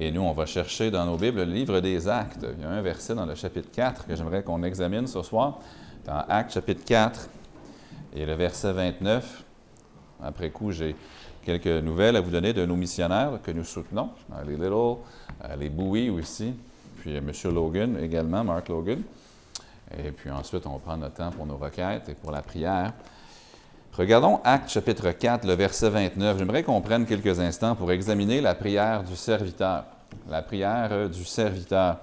Et nous, on va chercher dans nos Bibles le livre des Actes. Il y a un verset dans le chapitre 4 que j'aimerais qu'on examine ce soir, dans Actes chapitre 4, et le verset 29. Après coup, j'ai quelques nouvelles à vous donner de nos missionnaires que nous soutenons, les Little, euh, les Bowie aussi, puis M. Logan également, Mark Logan. Et puis ensuite, on va prendre notre temps pour nos requêtes et pour la prière. Regardons Actes chapitre 4, le verset 29. J'aimerais qu'on prenne quelques instants pour examiner la prière du serviteur. La prière du serviteur.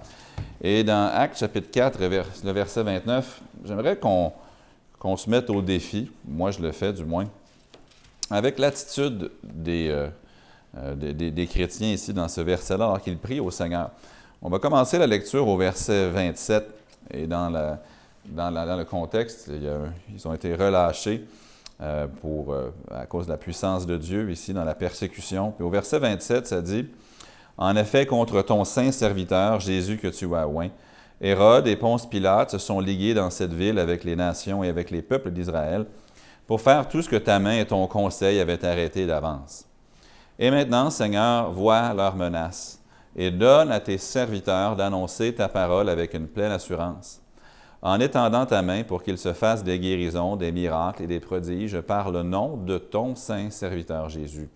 Et dans Actes chapitre 4, le verset 29, j'aimerais qu'on se mette au défi, moi je le fais du moins, avec l'attitude des, euh, euh, des, chrétiens ici dans ce verset-là, alors qu'ils prient au Seigneur. On va commencer la lecture au verset 27, et dans, la, dans, le contexte, ils ont été relâchés. Euh, pour, à cause de la puissance de Dieu ici dans la persécution. Puis au verset 27, ça dit En effet, contre ton saint serviteur, Jésus que tu as oint, Hérode et Ponce Pilate se sont ligués dans cette ville avec les nations et avec les peuples d'Israël pour faire tout ce que ta main et ton conseil avaient arrêté d'avance. Et maintenant, Seigneur, vois leurs menaces et donne à tes serviteurs d'annoncer ta parole avec une pleine assurance en étendant ta main pour qu'il se fasse des guérisons, des miracles et des prodiges par le nom de ton saint serviteur Jésus.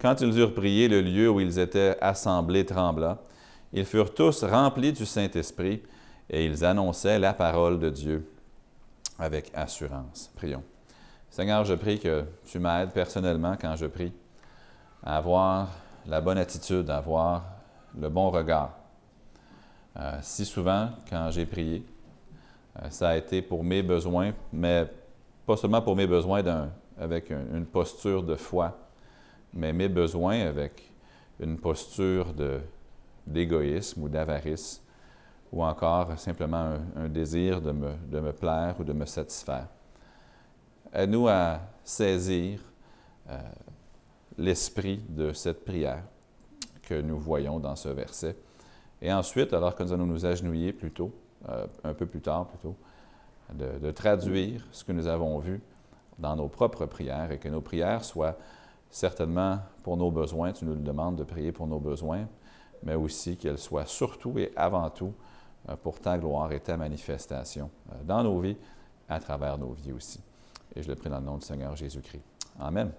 Quand ils eurent prié, le lieu où ils étaient assemblés trembla. Ils furent tous remplis du Saint-Esprit et ils annonçaient la parole de Dieu avec assurance. Prions. Seigneur, je prie que tu m'aides personnellement quand je prie à avoir la bonne attitude, à avoir le bon regard. Euh, si souvent, quand j'ai prié, euh, ça a été pour mes besoins, mais pas seulement pour mes besoins avec une posture de foi, mais mes besoins avec une posture d'égoïsme ou d'avarice, ou encore simplement un, désir de me, de me, plaire ou de me satisfaire. Aide-nous à saisir euh, l'esprit de cette prière que nous voyons dans ce verset. Et ensuite, alors que nous allons nous agenouiller plutôt, euh, un peu plus tard plutôt, de, traduire ce que nous avons vu dans nos propres prières et que nos prières soient certainement pour nos besoins, tu nous le demandes de prier pour nos besoins, mais aussi qu'elles soient surtout et avant tout euh, pour ta gloire et ta manifestation euh, dans nos vies, à travers nos vies aussi. Et je le prie dans le nom du Seigneur Jésus-Christ. Amen.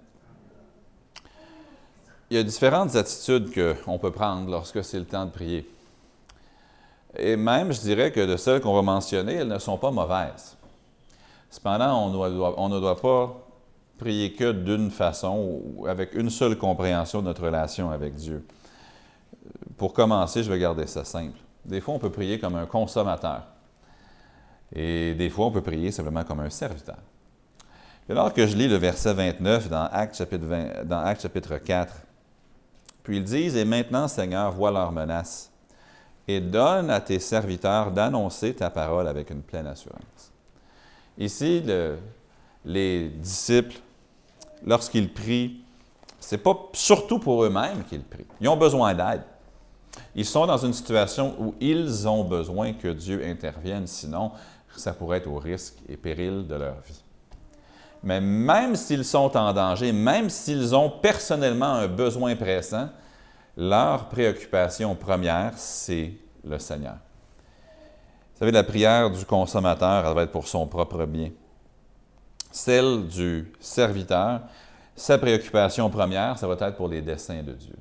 Il y a différentes attitudes qu'on peut prendre lorsque c'est le temps de prier. Et même, je dirais que de celles qu'on va mentionner, elles ne sont pas mauvaises. Cependant, on, ne doit pas prier que d'une façon ou avec une seule compréhension de notre relation avec Dieu. Pour commencer, je vais garder ça simple. Des fois, on peut prier comme un consommateur. Et des fois, on peut prier simplement comme un serviteur. Et alors que je lis le verset 29 dans Acte chapitre, dans Acte chapitre 4, puis ils disent, Et maintenant, Seigneur, vois leurs menaces et donne à tes serviteurs d'annoncer ta parole avec une pleine assurance. Ici, les disciples, lorsqu'ils prient, ce n'est pas surtout pour eux-mêmes qu'ils prient. Ils ont besoin d'aide. Ils sont dans une situation où ils ont besoin que Dieu intervienne, sinon ça pourrait être au risque et péril de leur vie. Mais même s'ils sont en danger, même s'ils ont personnellement un besoin pressant, leur préoccupation première, c'est le Seigneur. Vous savez, la prière du consommateur, elle va être pour son propre bien. Celle du serviteur, sa préoccupation première, ça va être pour les desseins de Dieu.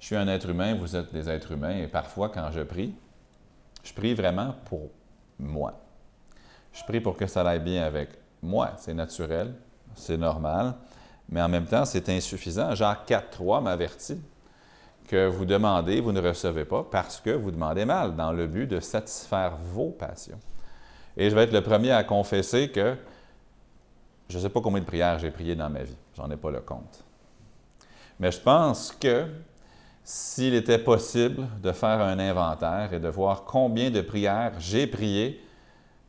Je suis un être humain, vous êtes des êtres humains, et parfois, quand je prie, je prie vraiment pour moi. Je prie pour que ça aille bien avec moi. C'est naturel, c'est normal, mais en même temps, c'est insuffisant. Jacques 4.3 m'avertit que vous demandez, vous ne recevez pas parce que vous demandez mal, dans le but de satisfaire vos passions. Et je vais être le premier à confesser que je ne sais pas combien de prières j'ai priées dans ma vie, j'en ai pas le compte. Mais je pense que s'il était possible de faire un inventaire et de voir combien de prières j'ai priées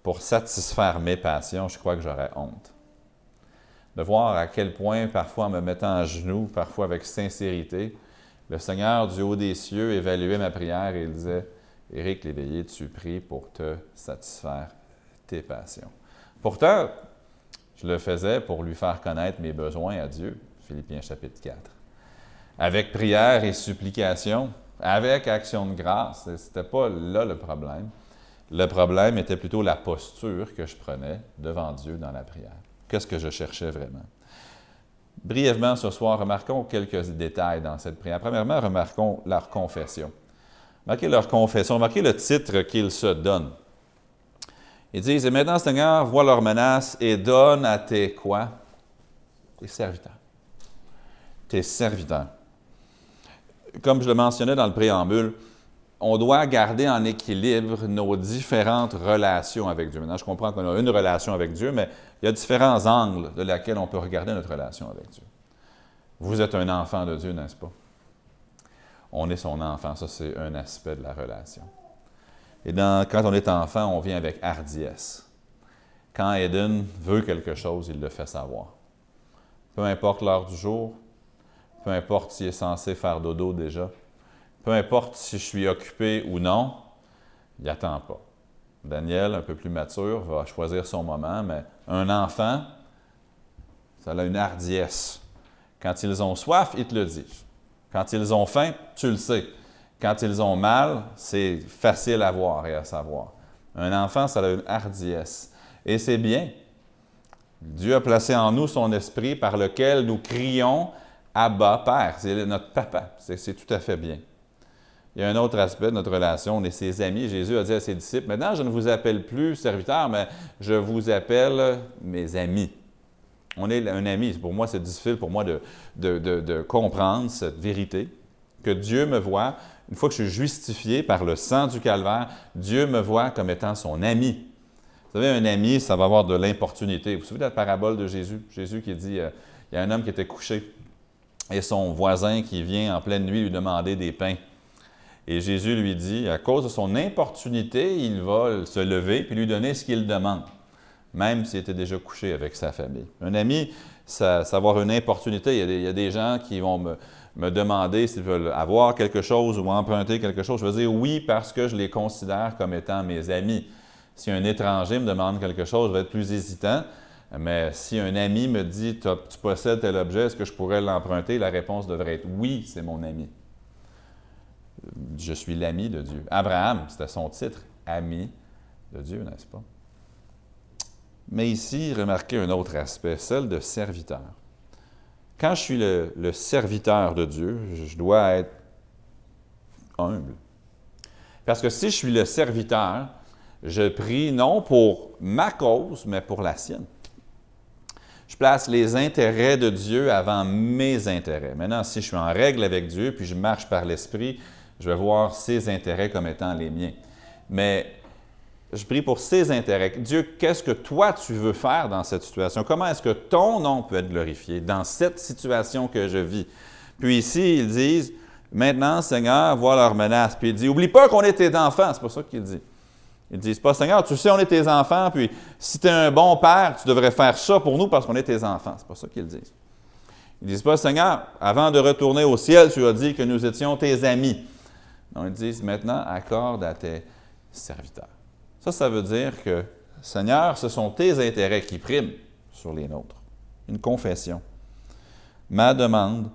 pour satisfaire mes passions, je crois que j'aurais honte. De voir à quel point, parfois en me mettant à genoux, parfois avec sincérité, le Seigneur du haut des cieux évaluait ma prière et il disait Éric l'éveillé, tu pries pour te satisfaire tes passions. Pourtant, je le faisais pour lui faire connaître mes besoins à Dieu. Philippiens chapitre 4. Avec prière et supplication, avec action de grâce, ce n'était pas là le problème. Le problème était plutôt la posture que je prenais devant Dieu dans la prière. Qu'est-ce que je cherchais vraiment? Brièvement ce soir, remarquons quelques détails dans cette prière. Premièrement, remarquons leur confession. Remarquez leur confession, remarquez le titre qu'ils se donnent. Ils disent, et maintenant, Seigneur, vois leurs menaces et donne à tes quoi? Tes serviteurs. Tes serviteurs. Comme je le mentionnais dans le préambule, on doit garder en équilibre nos différentes relations avec Dieu. Maintenant, je comprends qu'on a une relation avec Dieu, mais il y a différents angles de laquelle on peut regarder notre relation avec Dieu. Vous êtes un enfant de Dieu, n'est-ce pas? On est son enfant, ça c'est un aspect de la relation. Et quand on est enfant, on vient avec hardiesse. Quand Eden veut quelque chose, il le fait savoir. Peu importe l'heure du jour, peu importe s'il est censé faire dodo déjà, peu importe si je suis occupé ou non, il n'attend pas. Daniel, un peu plus mature, va choisir son moment, mais un enfant, ça a une hardiesse. Quand ils ont soif, ils te le disent. Quand ils ont faim, tu le sais. Quand ils ont mal, c'est facile à voir et à savoir. Un enfant, ça a une hardiesse. Et c'est bien. Dieu a placé en nous son esprit par lequel nous crions Abba, Père. C'est notre papa. C'est tout à fait bien. Il y a un autre aspect de notre relation, on est ses amis. Jésus a dit à ses disciples, maintenant je ne vous appelle plus serviteur, mais je vous appelle mes amis. On est un ami. Pour moi, c'est difficile pour moi de, de, comprendre cette vérité, que Dieu me voit, une fois que je suis justifié par le sang du calvaire, Dieu me voit comme étant son ami. Vous savez, un ami, ça va avoir de l'importunité. Vous vous souvenez de la parabole de Jésus? Jésus qui dit, euh, il y a un homme qui était couché et son voisin qui vient en pleine nuit lui demander des pains. Et Jésus lui dit, à cause de son importunité, il va se lever puis lui donner ce qu'il demande, même s'il était déjà couché avec sa famille. Un ami, ça, avoir une importunité, il y, a des, gens qui vont me, me demander s'ils veulent avoir quelque chose ou emprunter quelque chose. Je vais dire oui parce que je les considère comme étant mes amis. Si un étranger me demande quelque chose, je vais être plus hésitant. Mais si un ami me dit Tu possèdes tel objet, est-ce que je pourrais l'emprunter La réponse devrait être Oui, c'est mon ami je suis l'ami de Dieu. Abraham, c'était son titre, ami de Dieu, n'est-ce pas? Mais ici, remarquez un autre aspect, celle de serviteur. Quand je suis le, serviteur de Dieu, je dois être humble. Parce que si je suis le serviteur, je prie non pour ma cause, mais pour la sienne. Je place les intérêts de Dieu avant mes intérêts. Maintenant, si je suis en règle avec Dieu, puis je marche par l'Esprit, je vais voir ses intérêts comme étant les miens. Mais je prie pour ses intérêts. Dieu, qu'est-ce que toi tu veux faire dans cette situation? Comment est-ce que ton nom peut être glorifié dans cette situation que je vis? Puis ici, ils disent, maintenant, Seigneur, vois leurs menaces. Puis il dit, oublie pas qu'on est tes enfants. C'est pas ça qu'il dit. Ils disent pas, Seigneur, tu sais, on est tes enfants, puis si tu es un bon père, tu devrais faire ça pour nous parce qu'on est tes enfants. C'est pas ça qu'ils disent. Ils disent pas, Seigneur, avant de retourner au ciel, tu as dit que nous étions tes amis. Non, ils disent maintenant, accorde à tes serviteurs. Ça, ça veut dire que, Seigneur, ce sont tes intérêts qui priment sur les nôtres. Une confession. Ma demande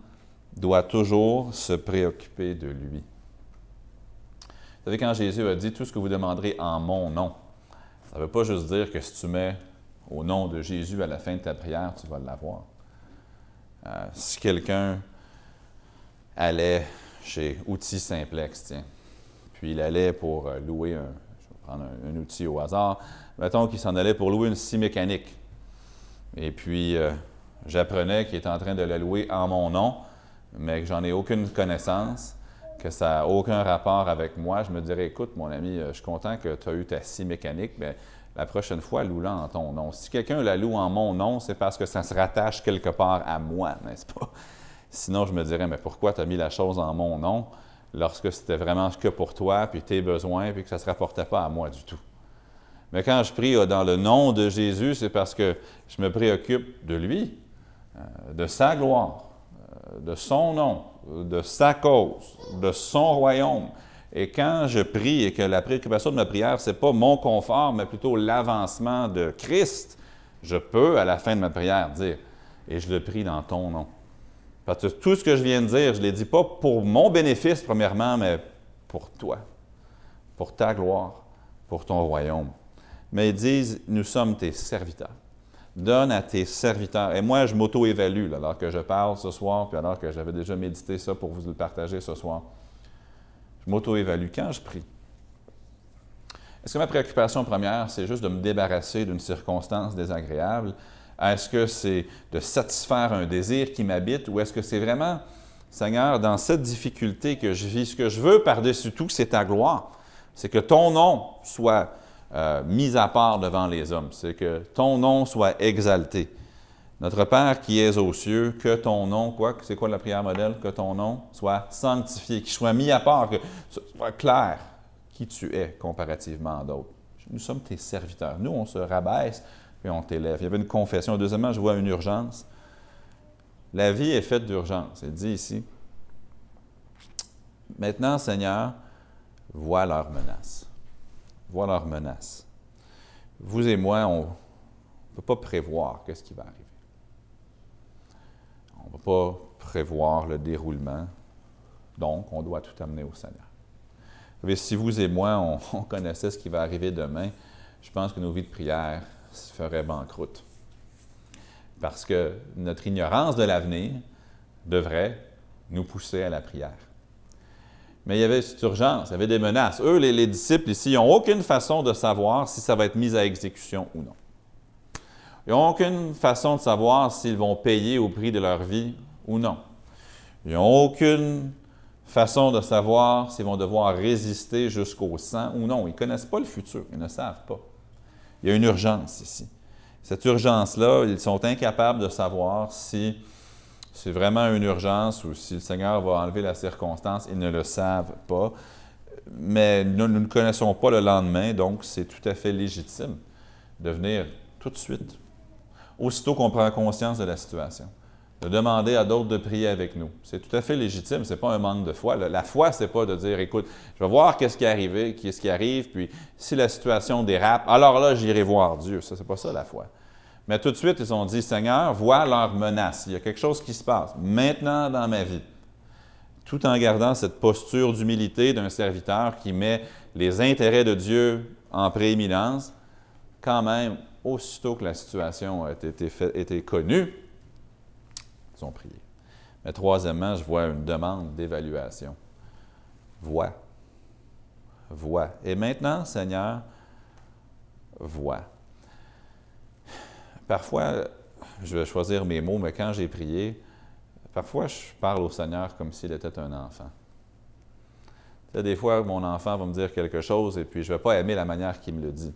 doit toujours se préoccuper de lui. Vous savez, quand Jésus a dit tout ce que vous demanderez en mon nom, ça ne veut pas juste dire que si tu mets au nom de Jésus à la fin de ta prière, tu vas l'avoir. Euh, si quelqu'un allait chez Outils Simplex, tiens. Puis il allait pour euh, louer un, un, outil au hasard, mettons qu'il s'en allait pour louer une scie mécanique. Et puis, euh, j'apprenais qu'il était en train de la louer en mon nom, mais que j'en ai aucune connaissance, que ça n'a aucun rapport avec moi. Je me dirais, écoute, mon ami, euh, je suis content que tu as eu ta scie mécanique, mais la prochaine fois, loue-la en ton nom. Si quelqu'un la loue en mon nom, c'est parce que ça se rattache quelque part à moi, n'est-ce pas? Sinon, je me dirais, mais pourquoi tu as mis la chose en mon nom? Lorsque c'était vraiment que pour toi, puis tes besoins, puis que ça ne se rapportait pas à moi du tout? Mais quand je prie dans le nom de Jésus, c'est parce que je me préoccupe de lui, euh, de sa gloire, euh, de son nom, de sa cause, de son royaume. Et quand je prie et que la préoccupation de ma prière, ce n'est pas mon confort, mais plutôt l'avancement de Christ, je peux, à la fin de ma prière, dire, et je le prie dans ton nom. Parce que tout ce que je viens de dire, je ne l'ai dit pas pour mon bénéfice, premièrement, mais pour toi, pour ta gloire, pour ton royaume. Mais ils disent, nous sommes tes serviteurs. Donne à tes serviteurs. Et moi, je m'auto-évalue alors que je parle ce soir, puis alors que j'avais déjà médité ça pour vous le partager ce soir. Je m'auto-évalue quand je prie. Est-ce que ma préoccupation première, c'est juste de me débarrasser d'une circonstance désagréable? Est-ce que c'est de satisfaire un désir qui m'habite ou est-ce que c'est vraiment, Seigneur, dans cette difficulté que je vis, ce que je veux par-dessus tout, c'est ta gloire. C'est que ton nom soit euh, mis à part devant les hommes. C'est que ton nom soit exalté. Notre Père qui es aux cieux, que ton nom, quoi, c'est quoi la prière modèle? Que ton nom soit sanctifié, qu'il soit mis à part, que ce soit clair qui tu es comparativement à d'autres. Nous sommes tes serviteurs. Nous, on se rabaisse et on t'élève. Il y avait une confession. Deuxièmement, je vois une urgence. La vie est faite d'urgence. Il dit ici, maintenant, Seigneur, vois leurs menaces. Vois leurs menaces. Vous et moi, on ne peut pas prévoir qu'est-ce qui va arriver. On ne va pas prévoir le déroulement. Donc, on doit tout amener au Seigneur. Vous si vous et moi, on, connaissait ce qui va arriver demain, je pense que nos vies de prière se feraient banqueroute. Parce que notre ignorance de l'avenir devrait nous pousser à la prière. Mais il y avait cette urgence, il y avait des menaces. Eux, les, les disciples ici, ils n'ont aucune façon de savoir si ça va être mis à exécution ou non. Ils n'ont aucune façon de savoir s'ils vont payer au prix de leur vie ou non. Ils n'ont aucune façon de savoir s'ils vont devoir résister jusqu'au sang ou non. Ils ne connaissent pas le futur, ils ne savent pas. Il y a une urgence ici. Cette urgence-là, ils sont incapables de savoir si c'est vraiment une urgence ou si le Seigneur va enlever la circonstance. Ils ne le savent pas. Mais nous, ne connaissons pas le lendemain, donc c'est tout à fait légitime de venir tout de suite aussitôt qu'on prend conscience de la situation. De demander à d'autres de prier avec nous. C'est tout à fait légitime, ce n'est pas un manque de foi. La foi, ce n'est pas de dire, écoute, je vais voir qu'est-ce qui, est qu'est-ce qui arrive, puis si la situation dérape, alors là, j'irai voir Dieu. Ça, n'est pas ça la foi. Mais tout de suite, ils ont dit, Seigneur, vois leur menace. Il y a quelque chose qui se passe maintenant dans ma vie. Tout en gardant cette posture d'humilité d'un serviteur qui met les intérêts de Dieu en prééminence, quand même, aussitôt que la situation a été, connue, ont prié. Mais troisièmement, je vois une demande d'évaluation. Vois. Vois. Et maintenant, Seigneur, vois. Parfois, je vais choisir mes mots, mais quand j'ai prié, parfois je parle au Seigneur comme s'il était un enfant. des fois, mon enfant va me dire quelque chose et puis je ne vais pas aimer la manière qu'il me le dit.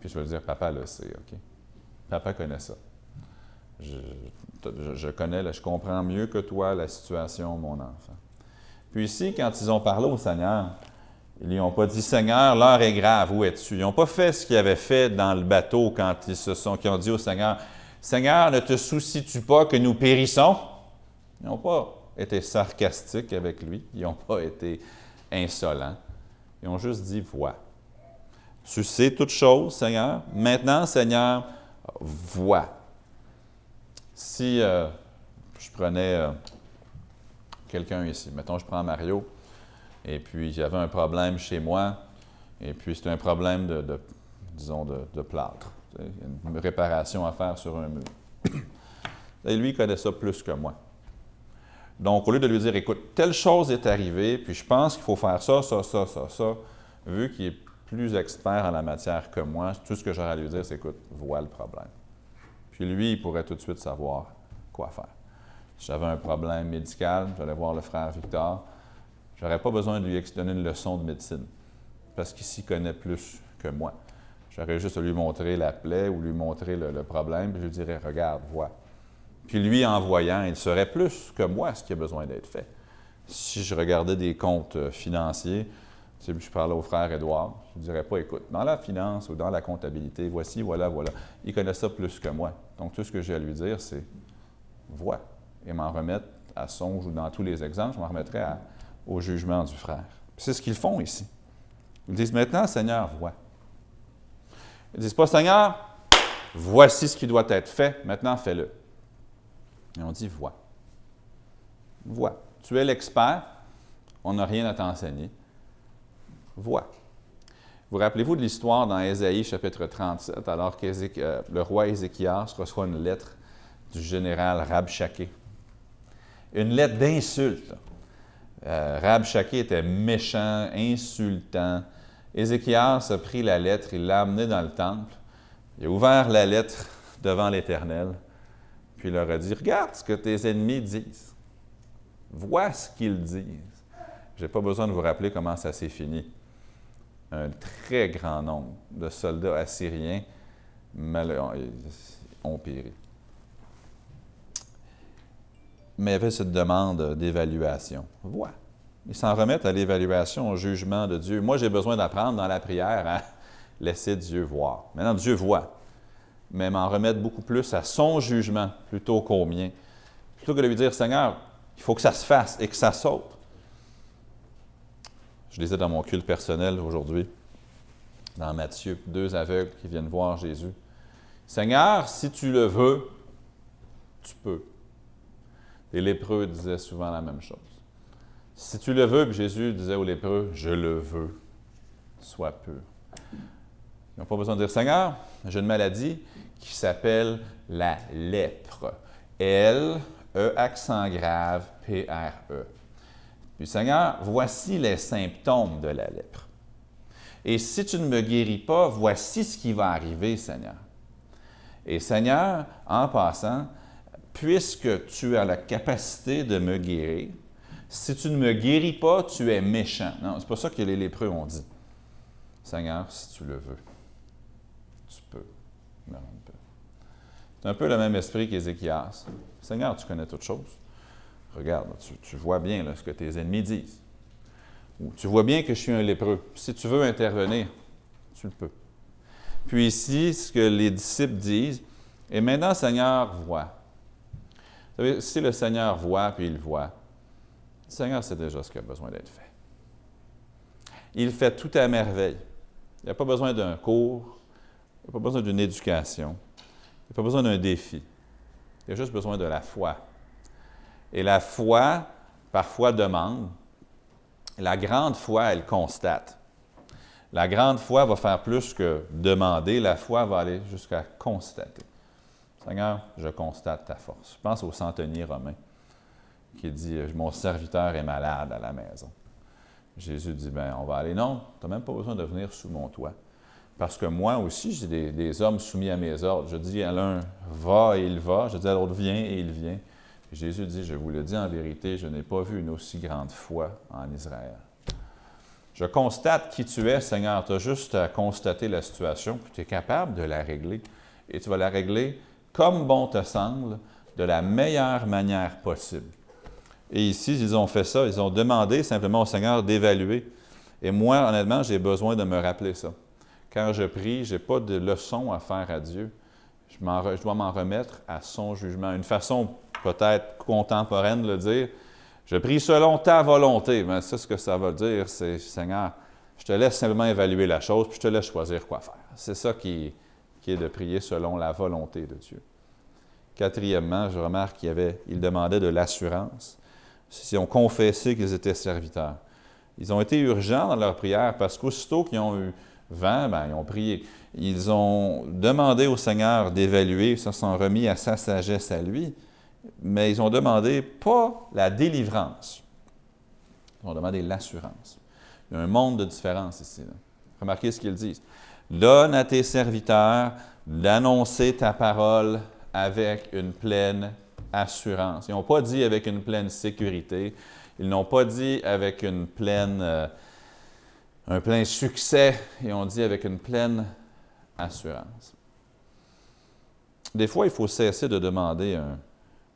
Puis je vais dire, papa le sait, OK? Papa connaît ça. Je, connais, je comprends mieux que toi la situation, mon enfant. Puis ici, quand ils ont parlé au Seigneur, ils lui ont pas dit, Seigneur, l'heure est grave, où es-tu? Ils n'ont pas fait ce qu'ils avaient fait dans le bateau quand ils se sont, qui ont dit au Seigneur, Seigneur, ne te soucies-tu pas que nous périssons? Ils n'ont pas été sarcastiques avec lui, ils n'ont pas été insolents. Ils ont juste dit, vois. Tu sais toutes choses, Seigneur. Maintenant, Seigneur, vois. Si euh, je prenais euh, quelqu'un ici, mettons, je prends Mario, et puis j'avais un problème chez moi, et puis c'est un problème de, disons, de, plâtre. Une réparation à faire sur un mur. Et lui, il connaît ça plus que moi. Donc, au lieu de lui dire, écoute, telle chose est arrivée, puis je pense qu'il faut faire ça, ça, ça, ça, ça, vu qu'il est plus expert en la matière que moi, tout ce que j'aurais à lui dire, c'est écoute, vois le problème. Puis lui, il pourrait tout de suite savoir quoi faire. Si j'avais un problème médical, j'allais voir le frère Victor. Je n'aurais pas besoin de lui donner une leçon de médecine, parce qu'il s'y connaît plus que moi. J'aurais juste à lui montrer la plaie ou lui montrer le, problème, puis je lui dirais Regarde, vois. Puis lui, en voyant, il serait plus que moi ce qui a besoin d'être fait. Si je regardais des comptes euh, financiers, je parlais au frère Édouard, je ne dirais pas, écoute, dans la finance ou dans la comptabilité, voici, voilà, voilà. Il connaît ça plus que moi. Donc, tout ce que j'ai à lui dire, c'est vois et m'en remettre à songe ou dans tous les exemples, je m'en remettrai au jugement du frère. C'est ce qu'ils font ici. Ils disent maintenant, Seigneur, vois. Ils ne disent pas, Seigneur, voici ce qui doit être fait, maintenant fais-le. Et on dit, vois. Vois. Tu es l'expert, on n'a rien à t'enseigner voix. Vous rappelez-vous de l'histoire dans Ésaïe chapitre 37, alors que euh, le roi Ézéchias reçoit une lettre du général Rabshakeh. Une lettre d'insulte. Euh, Rabshakeh était méchant, insultant. Ézéchias a pris la lettre, il l'a amenée dans le temple. Il a ouvert la lettre devant l'Éternel, puis il leur a dit Regarde ce que tes ennemis disent. Vois ce qu'ils disent. Je n'ai pas besoin de vous rappeler comment ça s'est fini un très grand nombre de soldats assyriens ont péri. Mais il y avait cette demande d'évaluation. Vois. Ils s'en remettent à l'évaluation, au jugement de Dieu. Moi, j'ai besoin d'apprendre dans la prière à laisser Dieu voir. Maintenant, Dieu voit, mais m'en remettre beaucoup plus à son jugement plutôt qu'au mien. Plutôt que de lui dire, Seigneur, il faut que ça se fasse et que ça saute. Je lisais dans mon culte personnel aujourd'hui, dans Matthieu, deux aveugles qui viennent voir Jésus. Seigneur, si tu le veux, tu peux. Les lépreux disaient souvent la même chose. Si tu le veux, puis Jésus disait aux lépreux, je le veux, sois pur. Ils n'ont pas besoin de dire, Seigneur, j'ai une maladie qui s'appelle la lèpre. L, E, accent grave, P, R, E. Puis Seigneur, voici les symptômes de la lèpre. Et si tu ne me guéris pas, voici ce qui va arriver, Seigneur. Et Seigneur, en passant, puisque tu as la capacité de me guérir, si tu ne me guéris pas, tu es méchant. Non, c'est pas ça que les lépreux ont dit. Seigneur, si tu le veux, tu peux. C'est un peu le même esprit qu'Ézéchias. Seigneur, tu connais toutes choses regarde, tu, vois bien ce que tes ennemis disent. Ou tu vois bien que je suis un lépreux. Si tu veux intervenir, tu le peux. Puis ici, ce que les disciples disent, et maintenant, Seigneur, voit. Vous savez, si le Seigneur voit, puis il voit, Seigneur sait déjà ce qui a besoin d'être fait. Il fait tout à merveille. Il n'y a pas besoin d'un cours, il n'y a pas besoin d'une éducation, il n'y a pas besoin d'un défi. Il a juste besoin de la foi et la foi, parfois, demande. La grande foi, elle constate. La grande foi va faire plus que demander, la foi va aller jusqu'à constater. Seigneur, je constate ta force. Je pense au centenier romain qui dit Mon serviteur est malade à la maison. Jésus dit ben, On va aller. Non, tu n'as même pas besoin de venir sous mon toit. Parce que moi aussi, j'ai des, des, hommes soumis à mes ordres. Je dis à l'un Va et il va. Je dis à l'autre Viens et il vient. Jésus dit, je vous le dis en vérité, je n'ai pas vu une aussi grande foi en Israël. Je constate qui tu es, Seigneur. Tu as juste à constater la situation, puis tu es capable de la régler. Et tu vas la régler comme bon te semble, de la meilleure manière possible. Et ici, ils ont fait ça. Ils ont demandé simplement au Seigneur d'évaluer. Et moi, honnêtement, j'ai besoin de me rappeler ça. Quand je prie, je n'ai pas de leçon à faire à Dieu. Je, je dois m'en remettre à son jugement. Une façon peut-être contemporaine le dire. Je prie selon ta volonté. Mais c'est ce que ça veut dire, c'est Seigneur, je te laisse simplement évaluer la chose, puis je te laisse choisir quoi faire. C'est ça qui, est de prier selon la volonté de Dieu. Quatrièmement, je remarque qu'il avait, il demandait de l'assurance. Si on confessé qu'ils étaient serviteurs. Ils ont été urgents dans leur prière parce qu'aussitôt qu'ils ont eu vent, ben, ils ont prié. Ils ont demandé au Seigneur d'évaluer, ils se sont remis à sa sagesse à lui mais ils ont demandé pas la délivrance, ils ont demandé l'assurance. Il y a un monde de différence ici. Remarquez ce qu'ils disent. Donne à tes serviteurs d'annoncer ta parole avec une pleine assurance. Ils n'ont pas dit avec une pleine sécurité. Ils n'ont pas dit avec une pleine, euh, un plein succès. Ils ont dit avec une pleine assurance. Des fois, il faut cesser de demander un,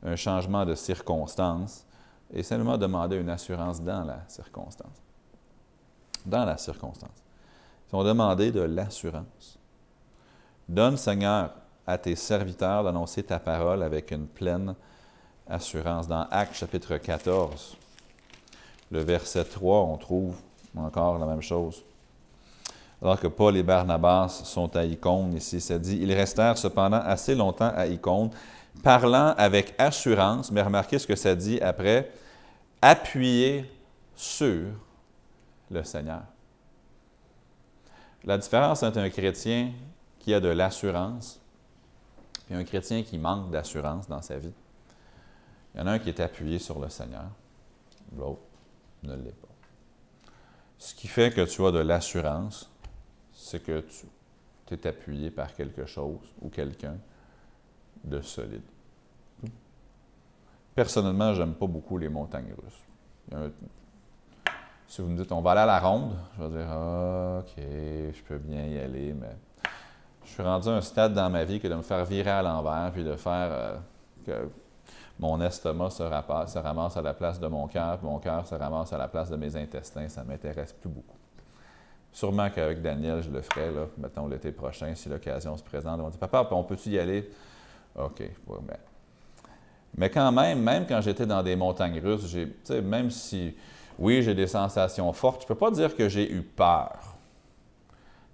un changement de circonstance et simplement demander une assurance dans la circonstance. Dans la circonstance. Ils ont demandé de l'assurance. Donne, Seigneur, à tes serviteurs d'annoncer ta parole avec une pleine assurance. Dans Actes chapitre 14, le verset 3, on trouve encore la même chose. Alors que Paul et Barnabas sont à Icône, ici, ça dit, ils restèrent cependant assez longtemps à Icône, parlant avec assurance, mais remarquez ce que ça dit après, appuyé sur le Seigneur. La différence entre un chrétien qui a de l'assurance et un chrétien qui manque d'assurance dans sa vie, il y en a un qui est appuyé sur le Seigneur, l'autre ne l'est pas. Ce qui fait que tu as de l'assurance, c'est que tu es appuyé par quelque chose ou quelqu'un de solide. Personnellement, j'aime pas beaucoup les montagnes russes. Si vous me dites on va aller à la ronde, je vais dire OK, je peux bien y aller, mais je suis rendu à un stade dans ma vie que de me faire virer à l'envers puis de faire euh, que mon estomac se, ramasse à la place de mon cœur, mon cœur se ramasse à la place de mes intestins, ça ne m'intéresse plus beaucoup. Sûrement qu'avec Daniel, je le ferai, là, mettons l'été prochain, si l'occasion se présente. On dit Papa, on peut-tu y aller? OK. mais, mais quand même, même quand j'étais dans des montagnes russes, même si, oui, j'ai des sensations fortes, je ne peux pas dire que j'ai eu peur.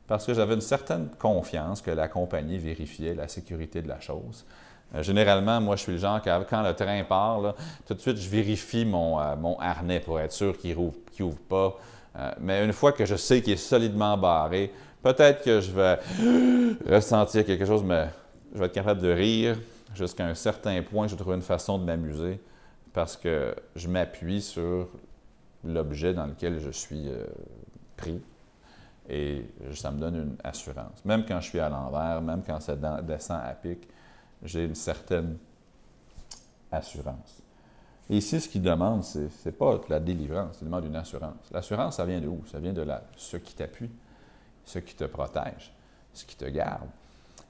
Parce que j'avais une certaine confiance que la compagnie vérifiait la sécurité de la chose. Euh, généralement, moi, je suis le genre que quand le train part, tout de suite, je vérifie mon, euh, mon harnais pour être sûr qu'il n'ouvre ouvre pas. Euh, mais une fois que je sais qu'il est solidement barré, peut-être que je vais ressentir quelque chose, mais je vais être capable de rire jusqu'à un certain point. Je vais trouver une façon de m'amuser parce que je m'appuie sur l'objet dans lequel je suis euh, pris et ça me donne une assurance. Même quand je suis à l'envers, même quand ça descend à pic, j'ai une certaine assurance. Et ici, ce qu'il demande, ce n'est pas la délivrance, il demande une assurance. L'assurance, ça vient de où? Ça vient de là, ce qui t'appuie, ce qui te protège, ce qui te garde.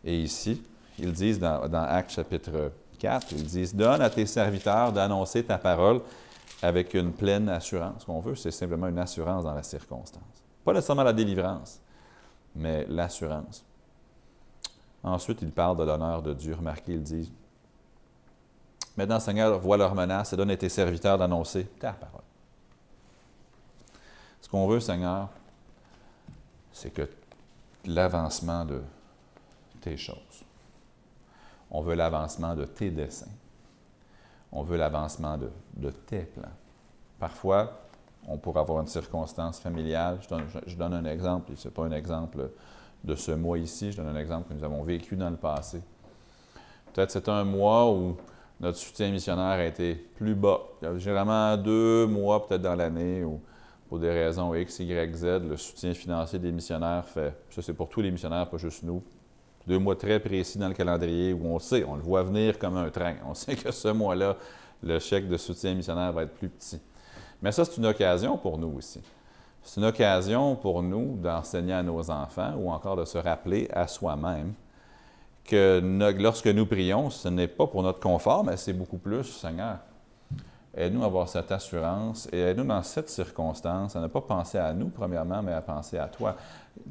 Et ici, ils disent dans, Actes chapitre 4, ils disent Donne à tes serviteurs d'annoncer ta parole avec une pleine assurance. Ce qu'on veut, c'est simplement une assurance dans la circonstance. Pas nécessairement la délivrance, mais l'assurance. Ensuite, ils parlent de l'honneur de Dieu. Remarquez, ils disent Maintenant, Seigneur, vois leur menace et donne à tes serviteurs d'annoncer ta parole. Ce qu'on veut, Seigneur, c'est que l'avancement de tes choses, on veut l'avancement de tes desseins. On veut l'avancement de, tes plans. Parfois, on pourrait avoir une circonstance familiale. Je donne, un exemple, ce n'est pas un exemple de ce mois ici, je donne un exemple que nous avons vécu dans le passé. Peut-être c'est un mois où notre soutien missionnaire a été plus bas. Il y a généralement deux mois peut-être dans l'année où, pour des raisons X, Y, Z, le soutien financier des missionnaires fait, ça c'est pour tous les missionnaires, pas juste nous, deux mois très précis dans le calendrier où on sait, on le voit venir comme un train. On sait que ce mois-là, le chèque de soutien missionnaire va être plus petit. Mais ça, c'est une occasion pour nous aussi. C'est une occasion pour nous d'enseigner à nos enfants ou encore de se rappeler à soi-même que lorsque nous prions, ce n'est pas pour notre confort, mais c'est beaucoup plus, Seigneur, aide-nous à avoir cette assurance et aide-nous dans cette circonstance à ne pas penser à nous, premièrement, mais à penser à toi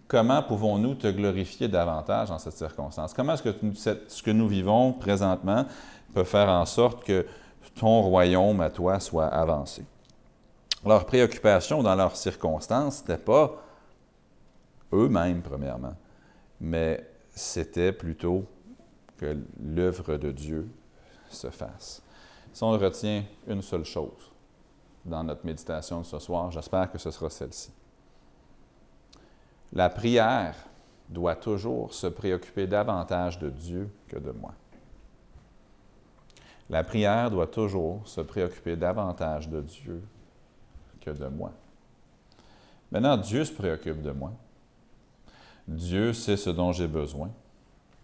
comment pouvons-nous te glorifier davantage dans cette circonstance? Comment est-ce que ce que nous vivons présentement peut faire en sorte que ton royaume à toi soit avancé? Leur préoccupation dans leurs circonstances, ce n'était pas eux-mêmes, premièrement, mais c'était plutôt que l'œuvre de Dieu se fasse. Si on retient une seule chose dans notre méditation de ce soir, j'espère que ce sera celle-ci. La prière doit toujours se préoccuper davantage de Dieu que de moi. La prière doit toujours se préoccuper davantage de Dieu que de moi. Maintenant, Dieu se préoccupe de moi. Dieu sait ce dont j'ai besoin.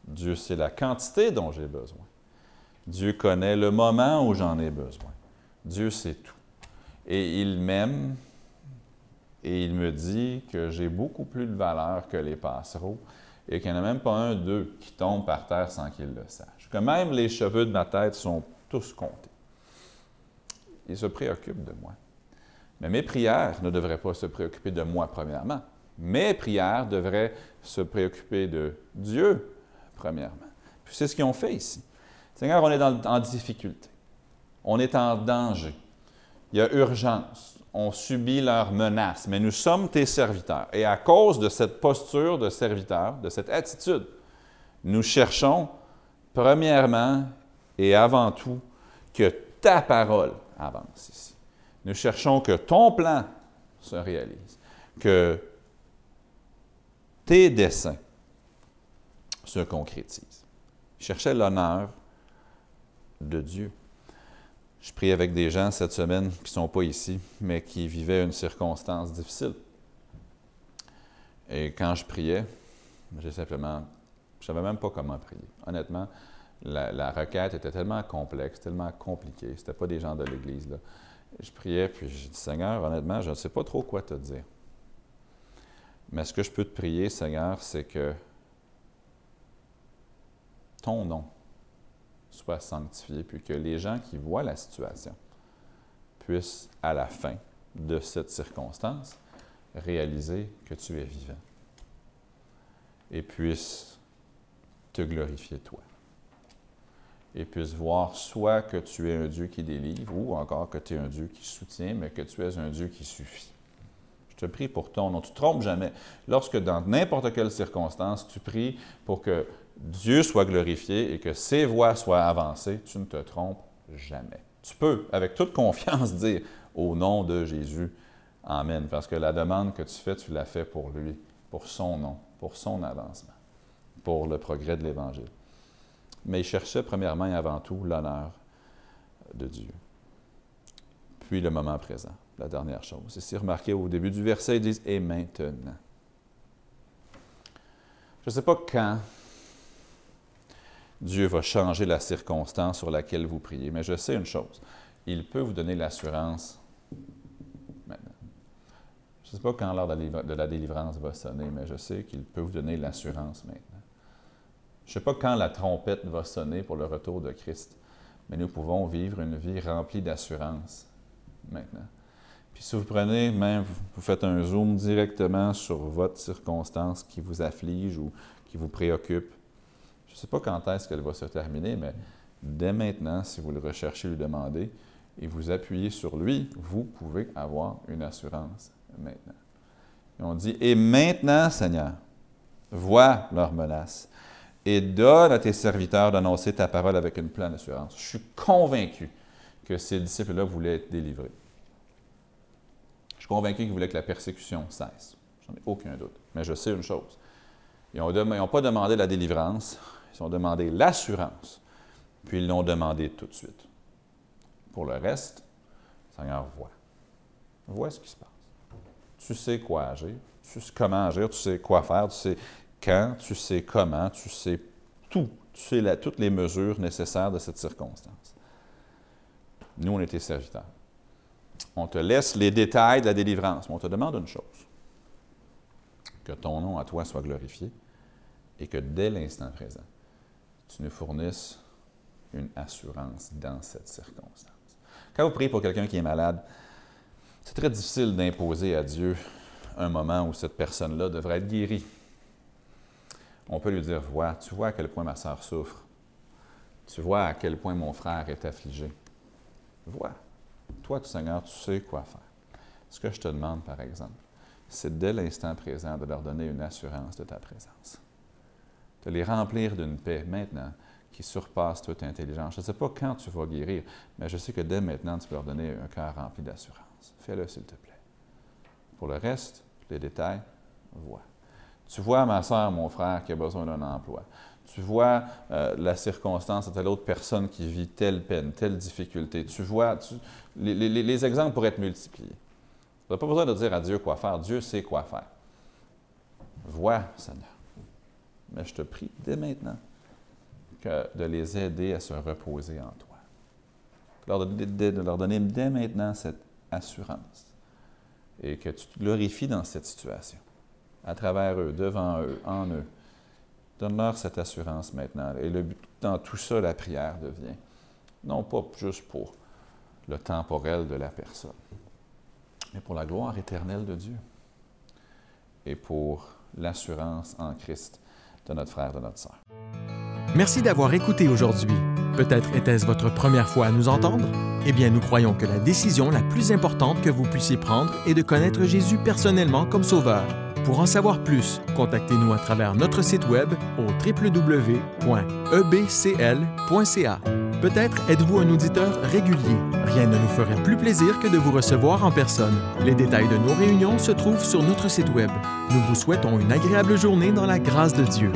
Dieu sait la quantité dont j'ai besoin. Dieu connaît le moment où j'en ai besoin. Dieu sait tout. Et il m'aime et il me dit que j'ai beaucoup plus de valeur que les passereaux et qu'il n'y en a même pas un d'eux qui tombe par terre sans qu'il le sache. Que même les cheveux de ma tête sont tous compter. Il se préoccupe de moi. Mais mes prières ne devraient pas se préoccuper de moi, premièrement. Mes prières devraient se préoccuper de Dieu, premièrement. Puis c'est ce qu'ils ont fait ici. Seigneur, on est en difficulté. On est en danger. Il y a urgence. On subit leurs menaces, mais nous sommes tes serviteurs. Et à cause de cette posture de serviteur, de cette attitude, nous cherchons, premièrement et avant tout, que ta parole avance ici. Nous cherchons que ton plan se réalise, que tes desseins se concrétisent. Cherchez l'honneur de Dieu. Je prie avec des gens cette semaine qui ne sont pas ici, mais qui vivaient une circonstance difficile. Et quand je priais, j'ai simplement, je savais même pas comment prier. Honnêtement, la, requête était tellement complexe, tellement compliquée. Ce pas des gens de l'Église. Je priais, puis j'ai dit, Seigneur, honnêtement, je ne sais pas trop quoi te dire. Mais ce que je peux te prier, Seigneur, c'est que ton nom soit sanctifié, puis que les gens qui voient la situation puissent, à la fin de cette circonstance, réaliser que tu es vivant et puissent te glorifier toi. Et puissent voir soit que tu es un Dieu qui délivre ou encore que tu es un Dieu qui soutient, mais que tu es un Dieu qui suffit. Je te prie pour ton nom. Tu ne te trompes jamais. Lorsque dans n'importe quelle circonstance, tu pries pour que Dieu soit glorifié et que ses voix soient avancées, tu ne te trompes jamais. Tu peux, avec toute confiance, dire au nom de Jésus, Amen, parce que la demande que tu fais, tu l'as fait pour lui, pour son nom, pour son avancement, pour le progrès de l'Évangile. Mais il cherchait premièrement et avant tout l'honneur de Dieu. Puis le moment présent, la dernière chose. Ici, remarquez au début du verset, ils disent Et maintenant. Je ne sais pas quand Dieu va changer la circonstance sur laquelle vous priez. Mais je sais une chose, il peut vous donner l'assurance maintenant. Je ne sais pas quand l'heure de la délivrance va sonner, mais je sais qu'il peut vous donner l'assurance maintenant. Je ne sais pas quand la trompette va sonner pour le retour de Christ, mais nous pouvons vivre une vie remplie d'assurance maintenant. Puis si vous prenez, même, vous faites un zoom directement sur votre circonstance qui vous afflige ou qui vous préoccupe, je ne sais pas quand est-ce qu'elle va se terminer, mais dès maintenant, si vous le recherchez, lui demandez, et vous appuyez sur lui, vous pouvez avoir une assurance maintenant. Et on dit, et maintenant, Seigneur, vois leurs menaces et donne à tes serviteurs d'annoncer ta parole avec une pleine assurance. Je suis convaincu que ces disciples-là voulaient être délivrés. Je suis convaincu qu'ils voulaient que la persécution cesse. J'en ai aucun doute. Mais je sais une chose. Ils n'ont pas demandé la délivrance, ils ont demandé l'assurance, puis ils l'ont demandé tout de suite. Pour le reste, Seigneur voit. Vois ce qui se passe. Tu sais quoi agir, tu sais comment agir, tu sais quoi faire, tu sais quand, tu sais comment, tu sais tout. Tu sais toutes les mesures nécessaires de cette circonstance. Nous, on était serviteurs. On te laisse les détails de la délivrance, mais on te demande une chose. Que ton nom à toi soit glorifié et que dès l'instant présent, tu nous fournisses une assurance dans cette circonstance. Quand vous priez pour quelqu'un qui est malade, c'est très difficile d'imposer à Dieu un moment où cette personne-là devrait être guérie. On peut lui dire, vois, tu vois à quel point ma soeur souffre. Tu vois à quel point mon frère est affligé. Vois. Toi, Seigneur, tu sais quoi faire. Ce que je te demande, par exemple, c'est dès l'instant présent de leur donner une assurance de ta présence de les remplir d'une paix maintenant qui surpasse toute intelligence. Je ne sais pas quand tu vas guérir, mais je sais que dès maintenant, tu peux leur donner un cœur rempli d'assurance. Fais-le, s'il te plaît. Pour le reste, les détails, vois. Tu vois ma soeur, mon frère, qui a besoin d'un emploi. Tu vois euh, la circonstance de telle autre personne qui vit telle peine, telle difficulté. Tu vois, les, les, exemples pourraient être multipliés. Tu n'as pas besoin de dire à Dieu quoi faire. Dieu sait quoi faire. Vois, Seigneur. Mais je te prie dès maintenant de les aider à se reposer en toi. De leur donner dès maintenant cette assurance et que tu te glorifies dans cette situation, à travers eux, devant eux, en eux. Donne-leur cette assurance maintenant. Et le dans tout ça, la prière devient Non pas juste pour le temporel de la personne, mais pour la gloire éternelle de Dieu et pour l'assurance en Christ de notre frère, de notre sœur. Merci d'avoir écouté aujourd'hui. Peut-être était-ce votre première fois à nous entendre? Eh bien, nous croyons que la décision la plus importante que vous puissiez prendre est de connaître Jésus personnellement comme Sauveur. Pour en savoir plus, contactez-nous à travers notre site web au www.ebcl.ca. Peut-être êtes-vous un auditeur régulier. Rien ne nous ferait plus plaisir que de vous recevoir en personne. Les détails de nos réunions se trouvent sur notre site web. Nous vous souhaitons une agréable journée dans la grâce de Dieu.